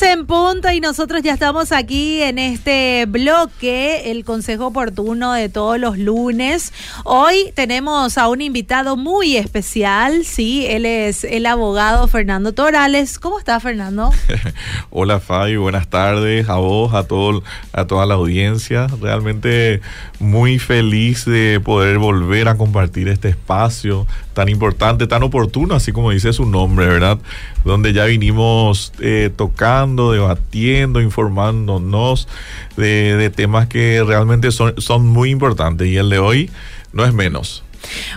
15 en punto y nosotros ya estamos aquí en este bloque, el consejo oportuno de todos los lunes. Hoy tenemos a un invitado muy especial, sí, él es el abogado Fernando Torales. ¿Cómo está Fernando? Hola Fabi, buenas tardes a vos, a, todo, a toda la audiencia. Realmente muy feliz de poder volver a compartir este espacio tan importante, tan oportuno, así como dice su nombre, ¿verdad? Donde ya vinimos eh, tocando, debatiendo, informándonos de, de, temas que realmente son, son muy importantes y el de hoy no es menos.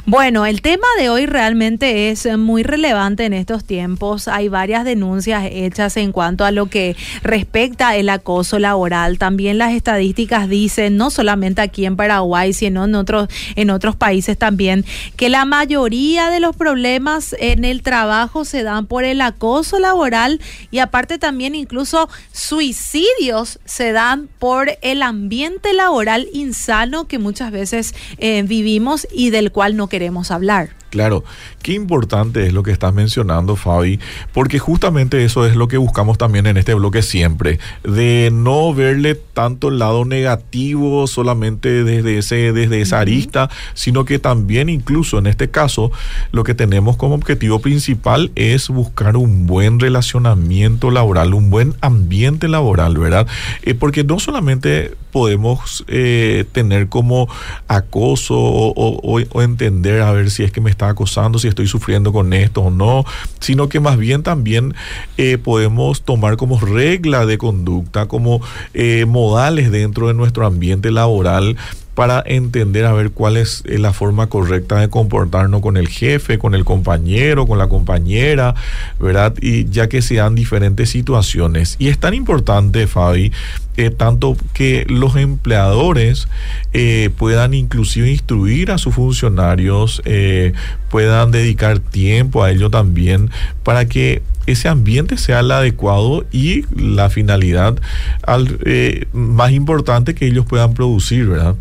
Bueno, el tema de hoy realmente es muy relevante en estos tiempos. Hay varias denuncias hechas en cuanto a lo que respecta el acoso laboral. También las estadísticas dicen, no solamente aquí en Paraguay, sino en otros, en otros países también, que la mayoría de los problemas en el trabajo se dan por el acoso laboral y aparte también incluso suicidios se dan por el ambiente laboral insano que muchas veces eh, vivimos y del cual no queremos hablar. Claro, qué importante es lo que estás mencionando, Fabi, porque justamente eso es lo que buscamos también en este bloque siempre, de no verle tanto el lado negativo solamente desde, ese, desde esa arista, sino que también incluso en este caso lo que tenemos como objetivo principal es buscar un buen relacionamiento laboral, un buen ambiente laboral, ¿verdad? Eh, porque no solamente podemos eh, tener como acoso o, o, o entender a ver si es que me está acosando, si estoy sufriendo con esto o no, sino que más bien también eh, podemos tomar como regla de conducta, como eh, modales dentro de nuestro ambiente laboral para entender a ver cuál es eh, la forma correcta de comportarnos con el jefe, con el compañero, con la compañera, ¿verdad? Y ya que se dan diferentes situaciones. Y es tan importante, Fabi, eh, tanto que los empleadores eh, puedan inclusive instruir a sus funcionarios, puedan dedicar tiempo a ello también para que ese ambiente sea el adecuado y la finalidad al, más importante que ellos puedan producir, ¿verdad?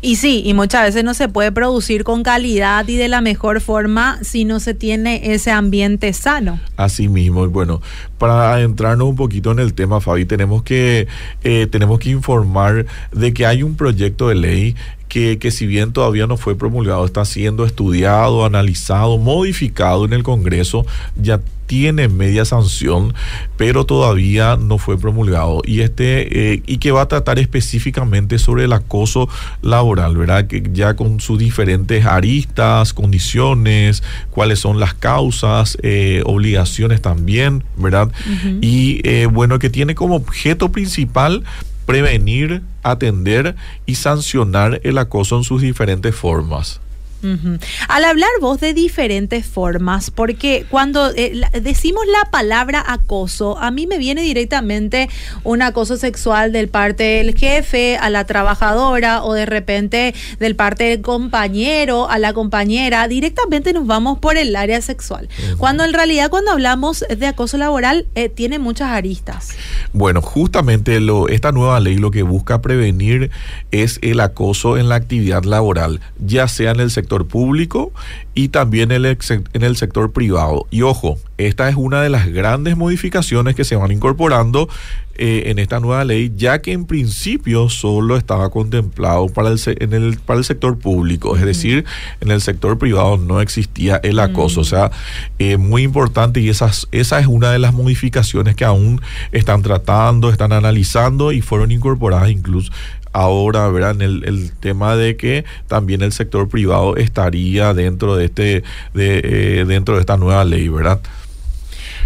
Y sí, y muchas veces no se puede producir con calidad y de la mejor forma si no se tiene ese ambiente sano. Así mismo, bueno, para adentrarnos un poquito en el tema, Fabi, tenemos que, eh, tenemos que informar de que hay un proyecto de ley que, que, si bien todavía no fue promulgado, está siendo estudiado, analizado, modificado en el Congreso, ya tiene media sanción, pero todavía no fue promulgado. Y este, eh, y que va a tratar específicamente sobre el acoso laboral, ¿verdad? Que ya con sus diferentes aristas, condiciones, cuáles son las causas, eh, obligaciones también, ¿verdad? Uh -huh. Y eh, bueno, que tiene como objeto principal prevenir, atender y sancionar el acoso en sus diferentes formas. Uh -huh. Al hablar vos de diferentes formas, porque cuando eh, la, decimos la palabra acoso, a mí me viene directamente un acoso sexual del parte del jefe a la trabajadora o de repente del parte del compañero a la compañera, directamente nos vamos por el área sexual. Uh -huh. Cuando en realidad cuando hablamos de acoso laboral eh, tiene muchas aristas. Bueno, justamente lo, esta nueva ley lo que busca prevenir es el acoso en la actividad laboral, ya sea en el sector público y también en el, en el sector privado. Y ojo, esta es una de las grandes modificaciones que se van incorporando eh, en esta nueva ley, ya que en principio solo estaba contemplado para el, en el, para el sector público, es mm. decir, en el sector privado no existía el acoso. Mm. O sea, eh, muy importante y esas, esa es una de las modificaciones que aún están tratando, están analizando y fueron incorporadas incluso ahora, ¿verdad? En el, el, tema de que también el sector privado estaría dentro de este, de, eh, dentro de esta nueva ley, ¿verdad?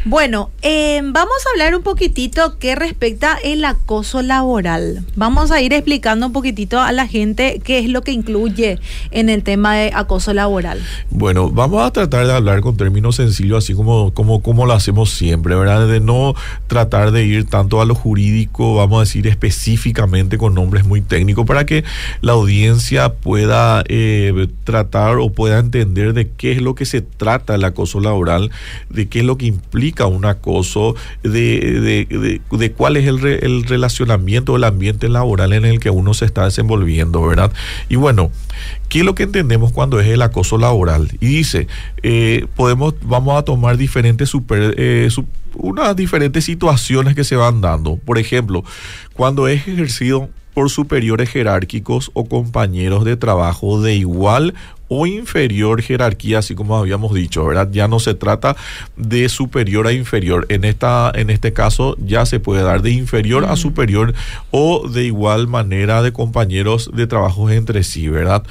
Bueno, eh, vamos a hablar un poquitito que respecta el acoso laboral. Vamos a ir explicando un poquitito a la gente qué es lo que incluye en el tema de acoso laboral. Bueno, vamos a tratar de hablar con términos sencillos, así como, como, como lo hacemos siempre, ¿verdad? De no tratar de ir tanto a lo jurídico, vamos a decir específicamente con nombres muy técnicos, para que la audiencia pueda eh, tratar o pueda entender de qué es lo que se trata el acoso laboral, de qué es lo que implica un acoso, de, de, de, cuál es el, el relacionamiento, el ambiente laboral en el que uno se está desenvolviendo, ¿verdad? Y bueno, ¿qué es lo que entendemos cuando es el acoso laboral? Y dice, eh, podemos, vamos a tomar diferentes super, eh, unas diferentes situaciones que se van dando. Por ejemplo, cuando es ejercido por superiores jerárquicos o compañeros de trabajo de igual o inferior jerarquía, así como habíamos dicho, ¿verdad? Ya no se trata de superior a inferior. En, esta, en este caso ya se puede dar de inferior a superior o de igual manera de compañeros de trabajo entre sí, ¿verdad?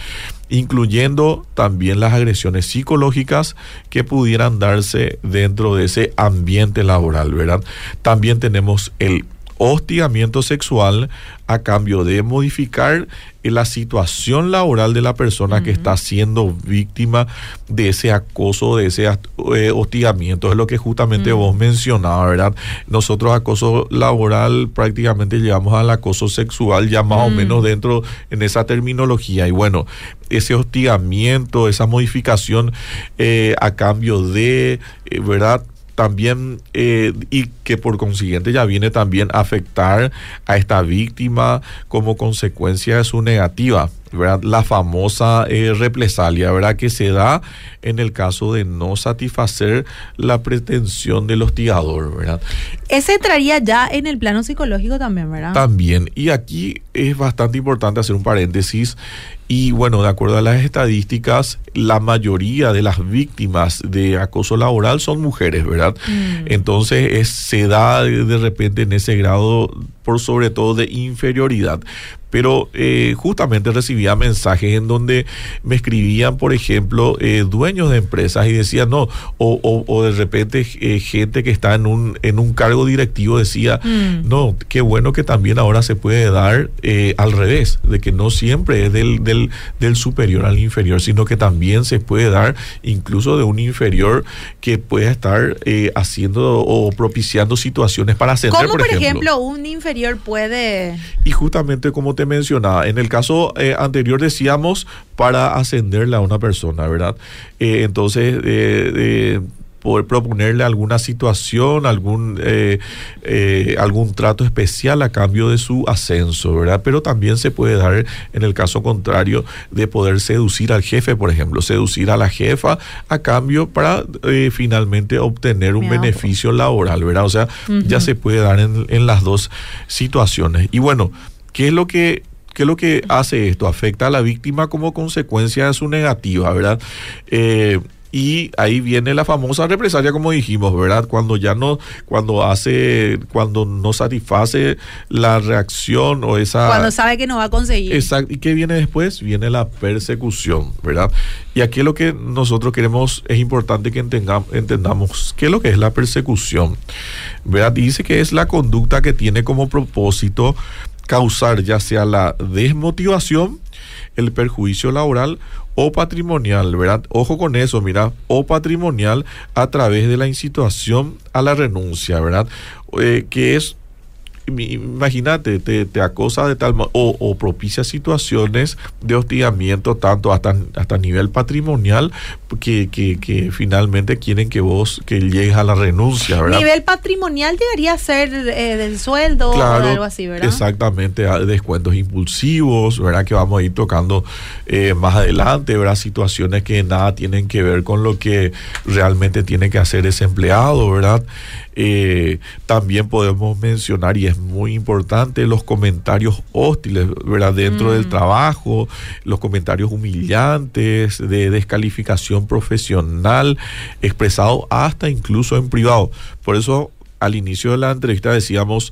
incluyendo también las agresiones psicológicas que pudieran darse dentro de ese ambiente laboral, ¿verdad? También tenemos el hostigamiento sexual a cambio de modificar la situación laboral de la persona que está siendo víctima de ese acoso, de ese eh, hostigamiento. Es lo que justamente vos mencionabas, ¿verdad? Nosotros acoso laboral prácticamente llevamos al acoso sexual ya más o menos dentro en esa terminología. Y bueno, ese hostigamiento, esa modificación eh, a cambio de, eh, ¿verdad? También eh, y que por consiguiente ya viene también a afectar a esta víctima como consecuencia de su negativa. ¿Verdad? La famosa eh, represalia, ¿verdad? Que se da en el caso de no satisfacer la pretensión del hostigador, ¿verdad? Ese entraría ya en el plano psicológico también, ¿verdad? También. Y aquí es bastante importante hacer un paréntesis. Y bueno, de acuerdo a las estadísticas, la mayoría de las víctimas de acoso laboral son mujeres, ¿verdad? Mm. Entonces se da de repente en ese grado por sobre todo de inferioridad pero eh, justamente recibía mensajes en donde me escribían, por ejemplo, eh, dueños de empresas y decían, no, o, o, de repente eh, gente que está en un, en un cargo directivo decía, mm. no, qué bueno que también ahora se puede dar al revés, de que no siempre es del, del, del, superior al inferior, sino que también se puede dar incluso de un inferior que pueda estar haciendo o propiciando situaciones para ascender, ¿Cómo, por, ejemplo, un inferior puede... Y justamente como te mencionaba. En el caso eh, anterior decíamos para ascenderle a una persona, ¿verdad? Eh, entonces, eh, poder proponerle alguna situación, algún, algún trato especial a cambio de su ascenso, ¿verdad? Pero también se puede dar en el caso contrario de poder seducir al jefe, por ejemplo, seducir a la jefa a cambio para finalmente obtener un beneficio laboral, ¿verdad? O sea, ya se puede dar en, en las dos situaciones. Y bueno, ¿Qué es lo que ¿Qué es lo que hace esto? Afecta a la víctima como consecuencia de su negativa, ¿verdad? Eh, y ahí viene la famosa represalia como dijimos verdad cuando ya no cuando hace cuando no satisface la reacción o esa cuando sabe que no va a conseguir. Exacto. Y qué viene después viene la persecución verdad y aquí lo que nosotros queremos es importante que entendamos, entendamos qué es lo que es la persecución verdad dice que es la conducta que tiene como propósito causar ya sea la desmotivación, el perjuicio laboral o patrimonial, ¿verdad? Ojo con eso, mira, o patrimonial a través de la incitación a la renuncia, ¿verdad? Eh, que es imagínate, te, te, acosa de tal o, o propicia situaciones de hostigamiento tanto hasta, hasta nivel patrimonial que, que, que, finalmente quieren que vos que llegues a la renuncia, ¿verdad? Nivel patrimonial debería ser eh, del sueldo o algo así, ¿verdad? Exactamente, descuentos impulsivos, ¿verdad? Que vamos a ir tocando eh, más adelante, ¿verdad? Situaciones que nada tienen que ver con lo que realmente tiene que hacer ese empleado, ¿verdad? Eh, también podemos mencionar, y es muy importante, los comentarios hostiles, ¿verdad? Dentro del mm. trabajo, los comentarios humillantes, de descalificación profesional, expresado hasta incluso en privado. Por eso, al inicio de la entrevista decíamos,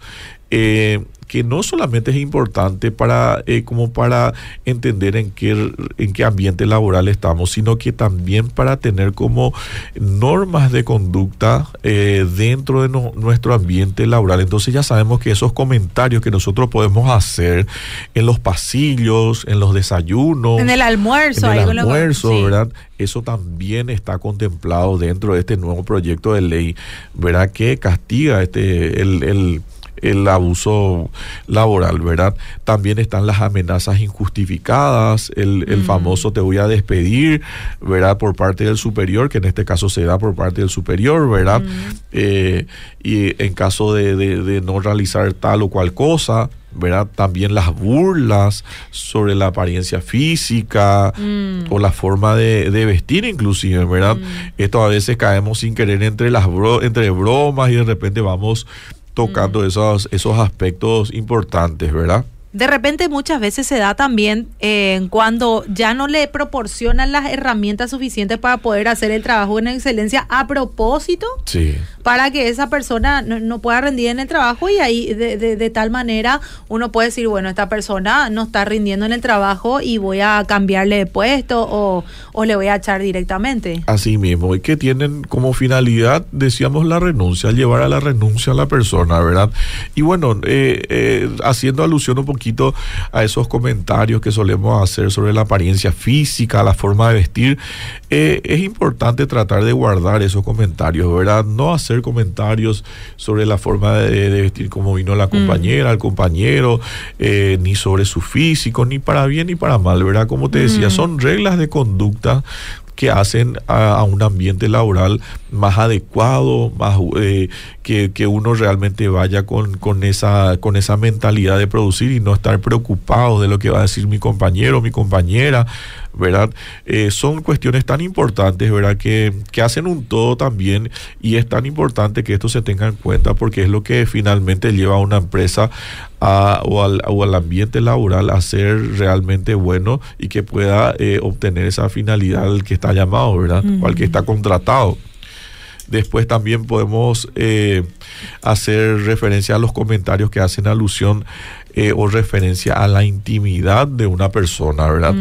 eh, que no solamente es importante para eh, como para entender en qué en qué ambiente laboral estamos, sino que también para tener como normas de conducta eh, dentro de nuestro ambiente laboral. Entonces ya sabemos que esos comentarios que nosotros podemos hacer en los pasillos, en los desayunos, en el almuerzo, en el almuerzo, ¿verdad? Eso también está contemplado dentro de este nuevo proyecto de ley, ¿verdad? Que castiga este el el abuso laboral, ¿verdad? También están las amenazas injustificadas, el, el famoso te voy a despedir, ¿verdad? Por parte del superior, que en este caso se da por parte del superior, ¿verdad? Eh, y en caso de, de, de no realizar tal o cual cosa, ¿verdad? También las burlas sobre la apariencia física Mm. o la forma de, de vestir inclusive, ¿verdad? Esto a veces caemos sin querer entre las bro- entre bromas y de repente vamos tocando esos, esos aspectos importantes, ¿verdad? De repente muchas veces se da también eh, cuando ya no le proporcionan las herramientas suficientes para poder hacer el trabajo en excelencia a propósito Sí. Para que esa persona no, pueda rendir en el trabajo y ahí de, tal manera uno puede decir, bueno, esta persona no está rindiendo en el trabajo y voy a cambiarle de puesto o, o le voy a echar directamente. Así mismo, y que tienen como finalidad, decíamos, la renuncia, llevar a la renuncia a la persona, ¿verdad? Y bueno, eh, eh, haciendo alusión un poquito a esos comentarios que solemos hacer sobre la apariencia física, la forma de vestir, eh, es importante tratar de guardar esos comentarios, ¿verdad? No hacer comentarios sobre la forma de, de vestir como vino la compañera, el compañero, eh, ni sobre su físico, ni para bien ni para mal, ¿verdad? Como te decía, son reglas de conducta que hacen a, a un ambiente laboral más adecuado, más eh, que, que uno realmente vaya con, con esa con esa mentalidad de producir y no estar preocupado de lo que va a decir mi compañero, mi compañera, ¿verdad? Eh, son cuestiones tan importantes, ¿verdad? Que, que hacen un todo también y es tan importante que esto se tenga en cuenta porque es lo que finalmente lleva a una empresa a- o, al, o al ambiente laboral a ser realmente bueno y que pueda eh, obtener esa finalidad al que está llamado, ¿verdad? O al que está contratado. Después también podemos eh, hacer referencia a los comentarios que hacen alusión eh, o referencia a la intimidad de una persona, ¿verdad?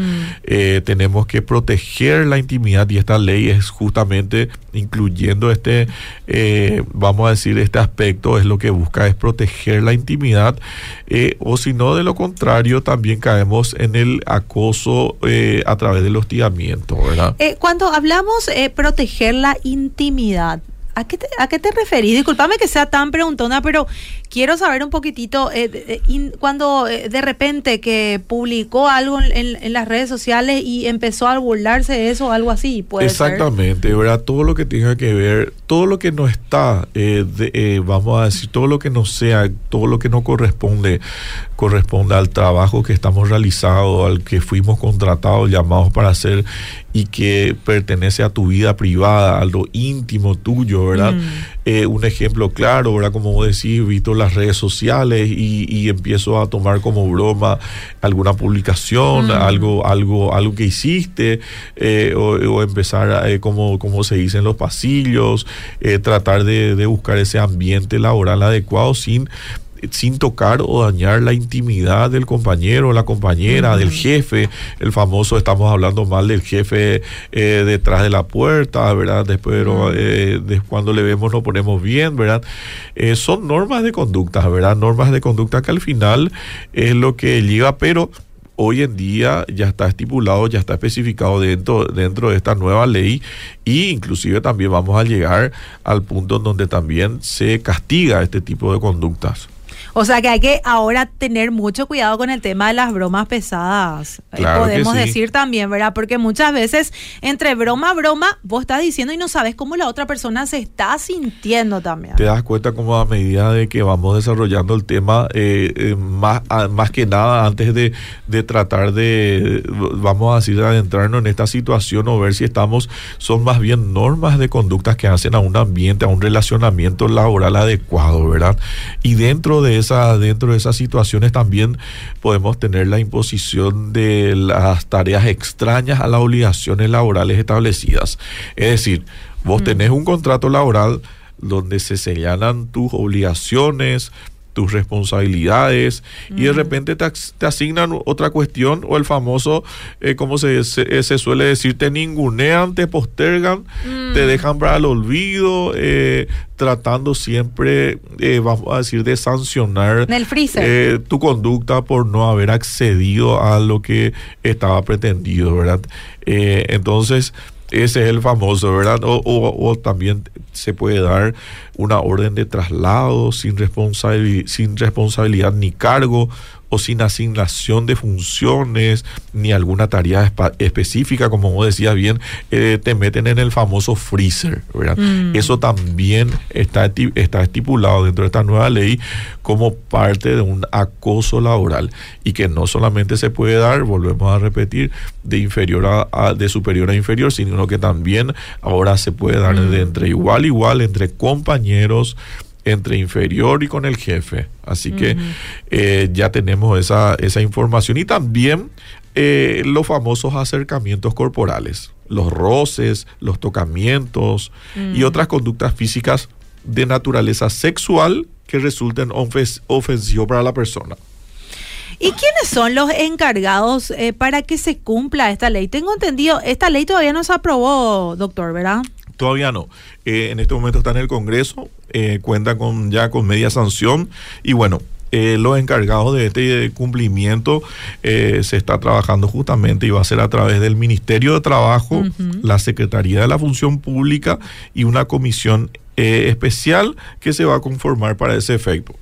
Eh, tenemos que proteger la intimidad y esta ley es justamente incluyendo este, eh, vamos a decir, este aspecto, es lo que busca es proteger la intimidad eh, o si no, de lo contrario, también caemos en el acoso eh, a través del hostigamiento, ¿verdad? Cuando hablamos proteger la intimidad, ¿a qué, te, ¿a qué te referís? Disculpame que sea tan preguntona, pero quiero saber un poquitito, eh, cuando eh, de repente que publicó algo en, las redes sociales y empezó a burlarse de eso o algo así? Exactamente, ¿verdad? Todo lo que tenga que ver, todo lo que no está, eh, de- eh, vamos a decir, todo lo que no sea, todo lo que no corresponde, corresponde al trabajo que estamos realizando, al que fuimos contratados, llamados para hacer y que pertenece a tu vida privada, a lo íntimo tuyo, ¿verdad? Mm. Eh, un ejemplo claro, ¿verdad? Como vos decís, visto las redes sociales y, y empiezo a tomar como broma alguna publicación, Mm. algo, algo, algo que hiciste, eh, o, o empezar, eh, como, como se dice en los pasillos, tratar de, de buscar ese ambiente laboral adecuado sin sin tocar o dañar la intimidad del compañero, la compañera, del jefe, el famoso, estamos hablando mal del jefe eh, detrás de la puerta, ¿verdad? Después, pero, eh, de- cuando le vemos nos ponemos bien, ¿verdad? Eh, son normas de conducta, ¿verdad? Normas de conducta que al final es lo que lleva, pero hoy en día ya está estipulado, ya está especificado dentro, dentro de esta nueva ley y inclusive también vamos a llegar al punto en donde también se castiga este tipo de conductas. O sea que hay que ahora tener mucho cuidado con el tema de las bromas pesadas. Eh, Claro Podemos sí. decir también, ¿verdad? Porque muchas veces entre broma a broma vos estás diciendo y no sabes cómo la otra persona se está sintiendo también. Te das cuenta como a medida de que vamos desarrollando el tema, eh, eh, más, a- más que nada antes de, de tratar de, vamos a decir, de adentrarnos en esta situación o ver si estamos, son más bien normas de conductas que hacen a un ambiente, a un relacionamiento laboral adecuado, ¿verdad? Y dentro de esa, dentro de esas situaciones también podemos tener la imposición de las tareas extrañas a las obligaciones laborales establecidas. Es decir, vos tenés un contrato laboral donde se señalan tus obligaciones, tus responsabilidades y de repente te, asignan otra cuestión o el famoso, eh, como se, se, se suele decir, te ningunean, te postergan, te dejan para el olvido, eh, tratando siempre, eh, vamos a decir, de sancionar el freezer. eh, tu conducta por no haber accedido a lo que estaba pretendido, ¿verdad? Eh, entonces, ese es el famoso, ¿verdad? O, o- o también se puede dar una orden de traslado sin, sin responsabilidad ni cargo o sin asignación de funciones ni alguna tarea específica, como vos decías bien, eh, te meten en el famoso freezer, ¿verdad? Mm. Eso también está, está estipulado dentro de esta nueva ley como parte de un acoso laboral y que no solamente se puede dar, volvemos a repetir, de inferior a, de superior a inferior, sino que también ahora se puede dar de mm. entre igual a igual, entre compañeros, entre inferior y con el jefe. Así que eh, ya tenemos esa, esa información y también eh, los famosos acercamientos corporales, los roces, los tocamientos y otras conductas físicas de naturaleza sexual que resulten ofensivos para la persona. ¿Y quiénes son los encargados eh, para que se cumpla esta ley? Tengo entendido, esta ley todavía no se aprobó, doctor, ¿verdad? Todavía no. Eh, en este momento está en el Congreso, eh, cuenta con ya con media sanción y bueno, eh, los encargados de este cumplimiento se está trabajando justamente y va a ser a través del Ministerio de Trabajo, la Secretaría de la Función Pública y una comisión especial que se va a conformar para ese efecto.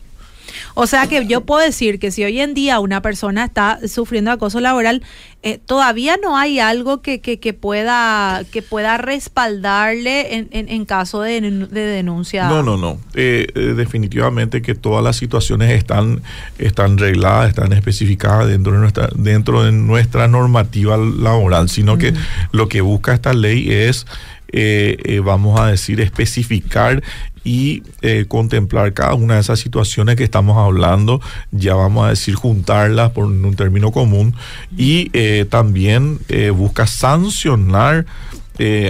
O sea que yo puedo decir que si hoy en día una persona está sufriendo acoso laboral, eh, todavía no hay algo que, que, pueda que pueda respaldarle en, en, caso de, denuncia. No, no, no. Eh, eh, definitivamente que todas las situaciones están, están regladas, están especificadas dentro de nuestra, dentro de nuestra normativa laboral, sino que lo que busca esta ley es vamos a decir, especificar y eh, contemplar cada una de esas situaciones que estamos hablando, ya vamos a decir juntarlas por un término común y eh, también eh, busca sancionar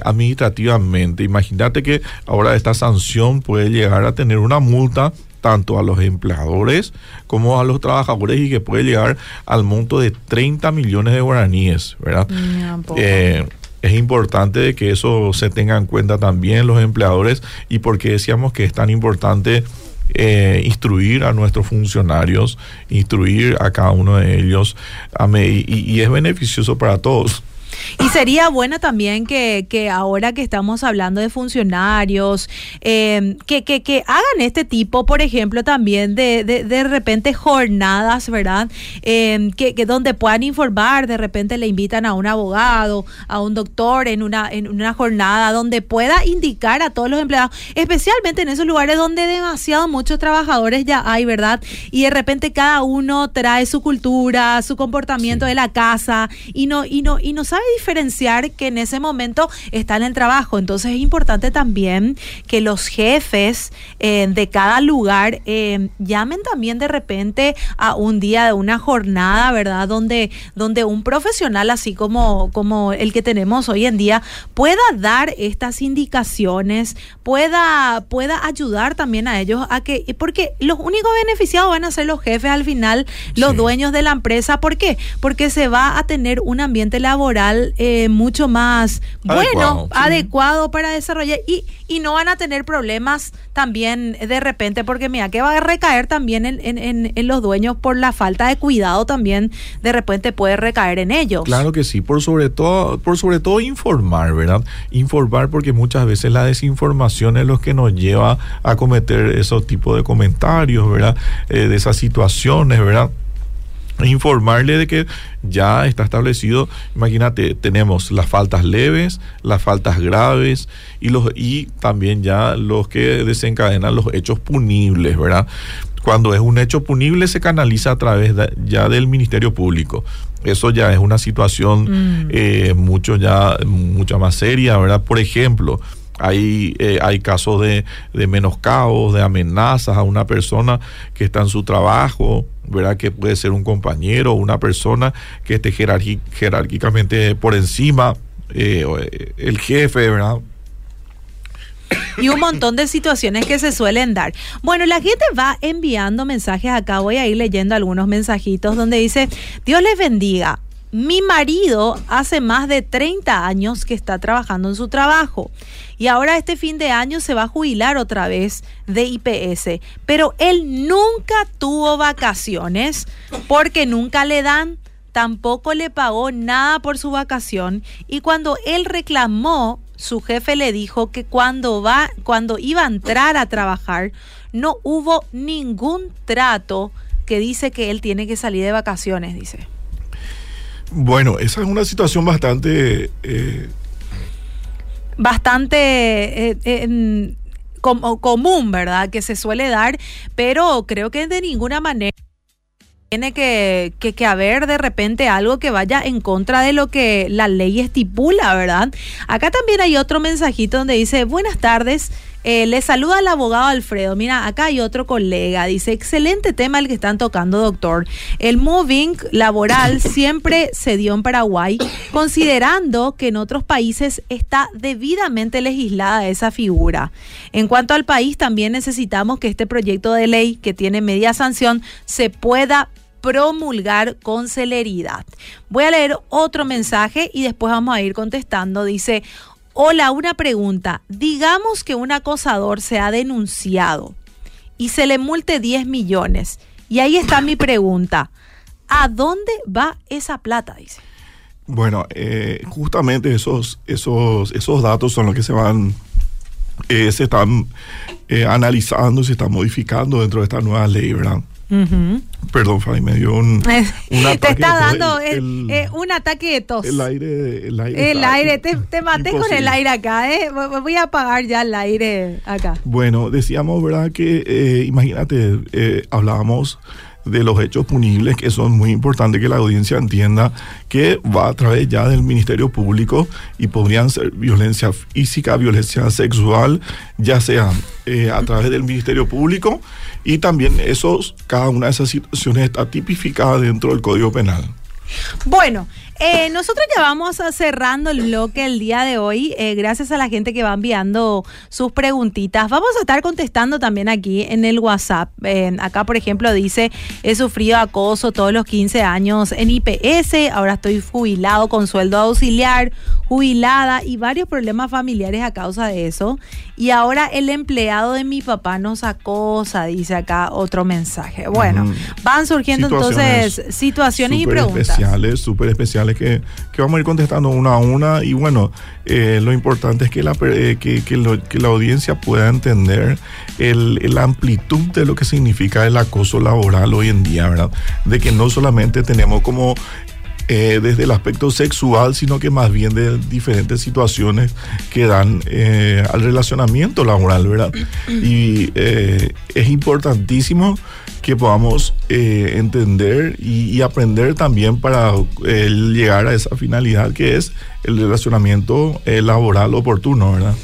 administrativamente. Imagínate que ahora esta sanción puede llegar a tener una multa tanto a los empleadores como a los trabajadores y que puede llegar al monto de 30 millones de guaraníes, ¿verdad? Es importante que eso se tenga en cuenta también los empleadores y porque decíamos que es tan importante eh, instruir a nuestros funcionarios, instruir a cada uno de ellos y es beneficioso para todos. Y sería bueno también que, que ahora que estamos hablando de funcionarios, em, que, que, que, hagan este tipo, por ejemplo, también de, de, de repente jornadas, ¿verdad? Em, que, que donde puedan informar, de repente le invitan a un abogado, a un doctor en una, en una jornada donde pueda indicar a todos los empleados, especialmente en esos lugares donde demasiado muchos trabajadores ya hay, ¿verdad? Y de repente cada uno trae su cultura, su comportamiento de la casa y no, y no, y no sabe diferenciar que en ese momento está en el trabajo. Entonces es importante también que los jefes eh, de cada lugar eh, llamen también de repente a un día de una jornada, ¿verdad? Donde, donde un profesional así como, como el que tenemos hoy en día pueda dar estas indicaciones, pueda, pueda ayudar también a ellos a que, porque los únicos beneficiados van a ser los jefes al final, los dueños de la empresa. ¿Por qué? Porque se va a tener un ambiente laboral eh, mucho más bueno, adecuado para desarrollar y, y no van a tener problemas también de repente, porque mira, que va a recaer también en, en, en, los dueños por la falta de cuidado también, de repente puede recaer en ellos. Claro que sí, por sobre todo, por sobre todo informar, ¿verdad? Informar porque muchas veces la desinformación es lo que nos lleva a cometer esos tipos de comentarios, ¿verdad? Eh, de esas situaciones, ¿verdad? Informarle de que ya está establecido, imagínate, tenemos las faltas leves, las faltas graves y los y también ya los que desencadenan los hechos punibles, ¿verdad? Cuando es un hecho punible se canaliza a través ya del Ministerio Público. Eso ya es una situación mm. eh, mucho ya mucha más seria, ¿verdad? Por ejemplo, hay, eh, hay casos de, de menoscabos, de amenazas a una persona que está en su trabajo, ¿verdad? Que puede ser un compañero una persona que esté jerárquicamente por encima, eh, eh, el jefe, ¿verdad? y un montón de situaciones que se suelen dar. Bueno, la gente va enviando mensajes acá, voy a ir leyendo algunos mensajitos donde dice, Dios les bendiga. Mi marido hace más de 30 años que está trabajando en su trabajo. Y ahora este fin de año se va a jubilar otra vez de IPS, pero él nunca tuvo vacaciones porque nunca le dan, tampoco le pagó nada por su vacación. Y cuando él reclamó su jefe le dijo que cuando va, cuando iba a entrar a trabajar, no hubo ningún trato que dice que él tiene que salir de vacaciones, dice. Bueno, esa es una situación bastante... Eh, bastante eh, común, ¿verdad? Que se suele dar, pero creo que de ninguna manera tiene que, que, haber de repente algo que vaya en contra de lo que la ley estipula, ¿verdad? Acá también hay otro mensajito donde dice, buenas tardes. Eh, le saluda al abogado Alfredo. Mira, acá hay otro colega. Dice, excelente tema el que están tocando, doctor. El moving laboral siempre se dio en Paraguay, considerando que en otros países está debidamente legislada esa figura. En cuanto al país, también necesitamos que este proyecto de ley, que tiene media sanción, se pueda promulgar con celeridad. Voy a leer otro mensaje y después vamos a ir contestando. Dice, hola, una pregunta. Digamos que un acosador se ha denunciado y se le multe 10 millones. Y ahí está mi pregunta. ¿A dónde va esa plata? Dice. Bueno, eh, justamente esos, esos, esos datos son los que se van, eh, se están eh, analizando, se están modificando dentro de esta nueva ley, ¿verdad? Perdón, Fabi, me dio un, ataque. Te está dando un ataque de tos. El aire. El aire, el aire te, maté con el aire acá, ¿eh? Voy a apagar ya el aire acá. Bueno, decíamos, ¿verdad? Que eh, imagínate, eh, hablábamos de los hechos punibles, que son muy importantes que la audiencia entienda que va a través ya del Ministerio Público y podrían ser violencia física, violencia sexual, ya sea eh, a través del Ministerio Público y también esos, cada una de esas situaciones está tipificada dentro del Código Penal. Bueno, eh, nosotros ya vamos cerrando el bloque el día de hoy. Eh, gracias a la gente que va enviando sus preguntitas. Vamos a estar contestando también aquí en el WhatsApp. Eh, acá, por ejemplo, dice: He sufrido acoso todos los 15 años en IPS. Ahora estoy jubilado con sueldo auxiliar, jubilada y varios problemas familiares a causa de eso. Y ahora el empleado de mi papá nos acosa, dice acá otro mensaje. Bueno, van surgiendo entonces situaciones y preguntas. Especiales, súper especiales que, vamos a ir contestando una a una y bueno, eh, lo importante es que la, eh, que, la audiencia pueda entender el, la amplitud de lo que significa el acoso laboral hoy en día, ¿verdad? De que no solamente tenemos como eh, desde el aspecto sexual, sino que más bien de diferentes situaciones que dan al relacionamiento laboral, ¿verdad? Y es importantísimo que podamos eh, entender y, aprender también para eh, llegar a esa finalidad que es el relacionamiento eh, laboral oportuno, ¿verdad?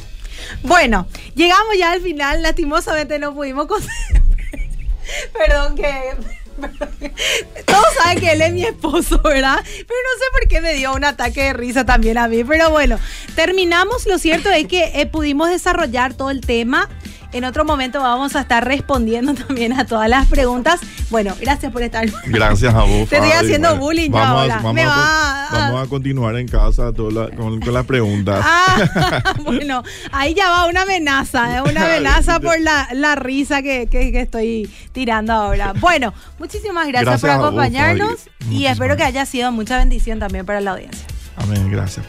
Bueno, llegamos ya al final, lastimosamente no pudimos Perdón que... Todos saben que él es mi esposo, ¿verdad? Pero no sé por qué me dio un ataque de risa también a mí. Pero bueno, terminamos. Lo cierto es que pudimos desarrollar todo el tema. En otro momento vamos a estar respondiendo también a todas las preguntas. Bueno, gracias por estar. Gracias a vos. Te estoy haciendo bullying vamos ahora. vamos, a, continuar en casa con, las preguntas. Ah, bueno, ahí ya va una amenaza, ¿eh? una amenaza por la, risa que, estoy tirando ahora. Bueno, muchísimas gracias, por acompañarnos y espero que haya sido mucha bendición también para la audiencia. Amén, gracias.